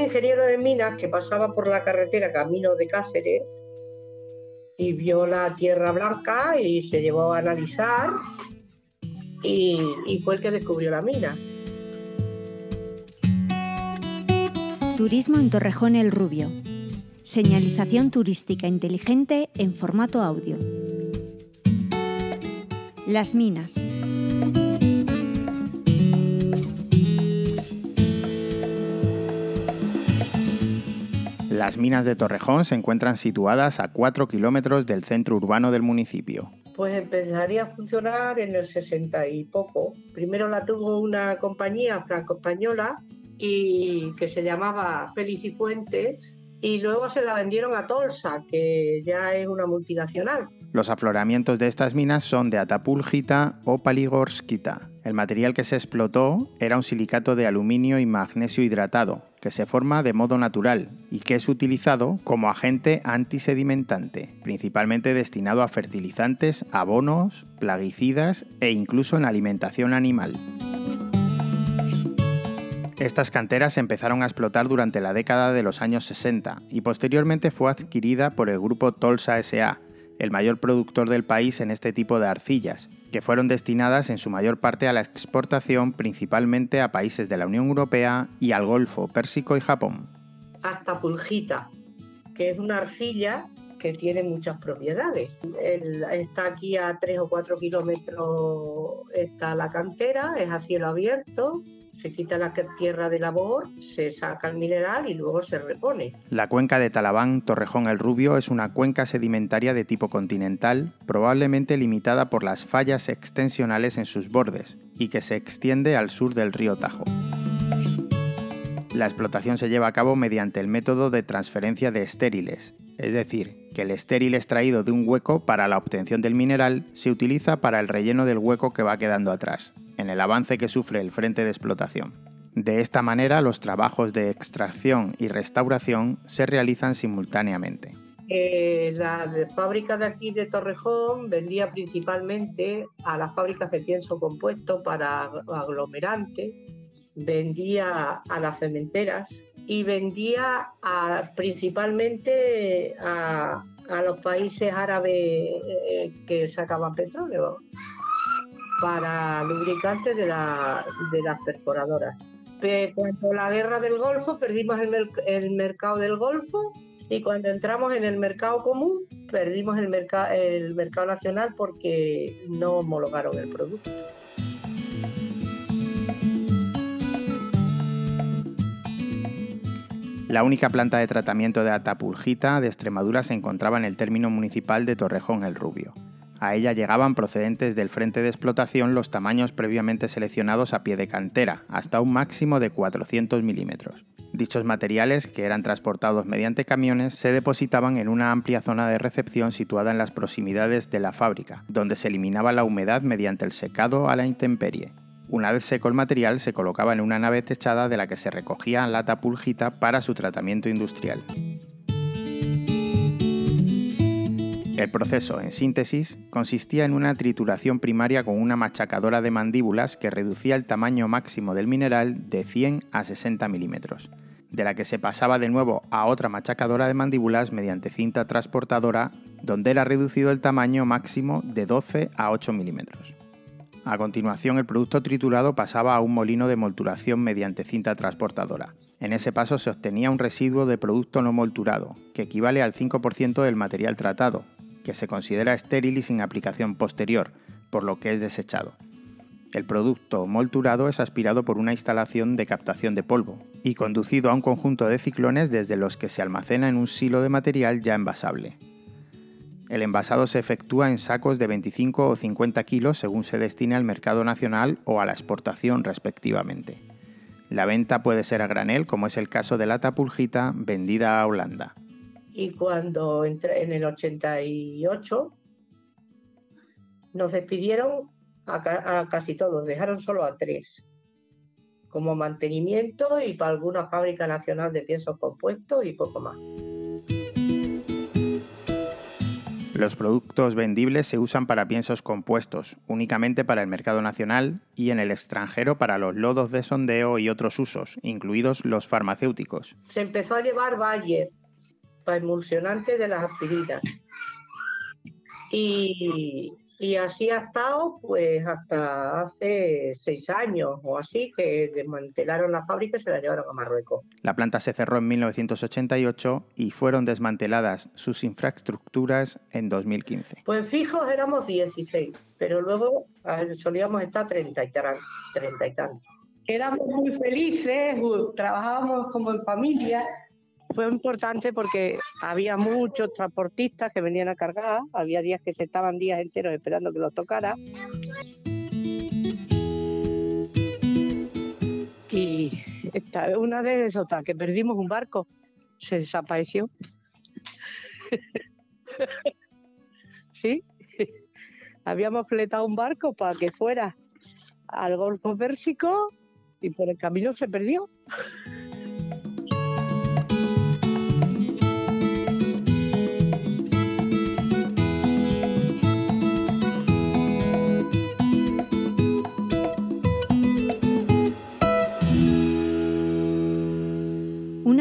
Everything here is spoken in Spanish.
ingeniero de minas que pasaba por la carretera camino de Cáceres y vio la tierra blanca y se llevó a analizar y, y fue el que descubrió la mina. Turismo en Torrejón el Rubio. Señalización turística inteligente en formato audio. Las minas. Las minas de Torrejón se encuentran situadas a 4 kilómetros del centro urbano del municipio. Pues empezaría a funcionar en el 60 y poco. Primero la tuvo una compañía franco-española y que se llamaba Felicifuentes y luego se la vendieron a Tolsa, que ya es una multinacional. Los afloramientos de estas minas son de Atapulgita o Paligorskita. El material que se explotó era un silicato de aluminio y magnesio hidratado, que se forma de modo natural y que es utilizado como agente antisedimentante, principalmente destinado a fertilizantes, abonos, plaguicidas e incluso en alimentación animal. Estas canteras empezaron a explotar durante la década de los años 60 y posteriormente fue adquirida por el grupo Tolsa SA, el mayor productor del país en este tipo de arcillas, que fueron destinadas en su mayor parte a la exportación principalmente a países de la Unión Europea y al Golfo Pérsico y Japón. Hasta pulgita, que es una arcilla que tiene muchas propiedades. está aquí a 3 o 4 kilómetros, está la cantera, es a cielo abierto, se quita la tierra de labor, se saca el mineral y luego se repone. La cuenca de Talabán Torrejón el Rubio es una cuenca sedimentaria de tipo continental, probablemente limitada por las fallas extensionales en sus bordes, y que se extiende al sur del río Tajo. La explotación se lleva a cabo mediante el método de transferencia de estériles, es decir, que el estéril extraído de un hueco para la obtención del mineral se utiliza para el relleno del hueco que va quedando atrás, en el avance que sufre el frente de explotación. De esta manera, los trabajos de extracción y restauración se realizan simultáneamente. Eh, la fábrica de aquí de Torrejón vendía principalmente a las fábricas de pienso compuesto para aglomerante, vendía a las cementeras y vendía principalmente a, los países árabes eh, que sacaban petróleo para lubricantes de, de las perforadoras. Cuando la guerra del Golfo perdimos el, mercado del Golfo y cuando entramos en el mercado común perdimos el, el mercado nacional porque no homologaron el producto. La única planta de tratamiento de atapulgita de Extremadura se encontraba en el término municipal de Torrejón el Rubio. A ella llegaban procedentes del frente de explotación los tamaños previamente seleccionados a pie de cantera, hasta un máximo de 400 milímetros. Dichos materiales, que eran transportados mediante camiones, se depositaban en una amplia zona de recepción situada en las proximidades de la fábrica, donde se eliminaba la humedad mediante el secado a la intemperie. Una vez seco el material, se colocaba en una nave techada de la que se recogía la tapulgita para su tratamiento industrial. El proceso, en síntesis, consistía en una trituración primaria con una machacadora de mandíbulas que reducía el tamaño máximo del mineral de 100 a 60 milímetros, de la que se pasaba de nuevo a otra machacadora de mandíbulas mediante cinta transportadora, donde era reducido el tamaño máximo de 12 a 8 milímetros. A continuación, el producto triturado pasaba a un molino de molturación mediante cinta transportadora. En ese paso se obtenía un residuo de producto no molturado, que equivale al 5% del material tratado, que se considera estéril y sin aplicación posterior, por lo que es desechado. El producto molturado es aspirado por una instalación de captación de polvo y conducido a un conjunto de ciclones desde los que se almacena en un silo de material ya envasable. El envasado se efectúa en sacos de 25 o 50 kilos según se destine al mercado nacional o a la exportación respectivamente. La venta puede ser a granel, como es el caso de la tapulgita vendida a Holanda y cuando entré en el 88 nos despidieron a, casi todos, dejaron solo a tres como mantenimiento y para alguna fábrica nacional de piensos compuestos y poco más. Los productos vendibles se usan para piensos compuestos, únicamente para el mercado nacional y en el extranjero para los lodos de sondeo y otros usos, incluidos los farmacéuticos. Se empezó a llevar Bayer para emulsionante de las aspirinas. Y, y así ha estado pues hasta hace seis años o así que desmantelaron la fábrica y se la llevaron a Marruecos. La planta se cerró en 1988 y fueron desmanteladas sus infraestructuras en 2015. Pues fijos éramos 16, pero luego solíamos estar 30 y, 30 y tantos. Éramos muy felices, trabajábamos como en familia fue importante porque había muchos transportistas que venían a cargar, había días que se estaban días enteros esperando que los tocara. Y esta, una vez otra, que perdimos un barco, se desapareció. sí, habíamos fletado un barco para que fuera al Golfo Pérsico y por el camino se perdió.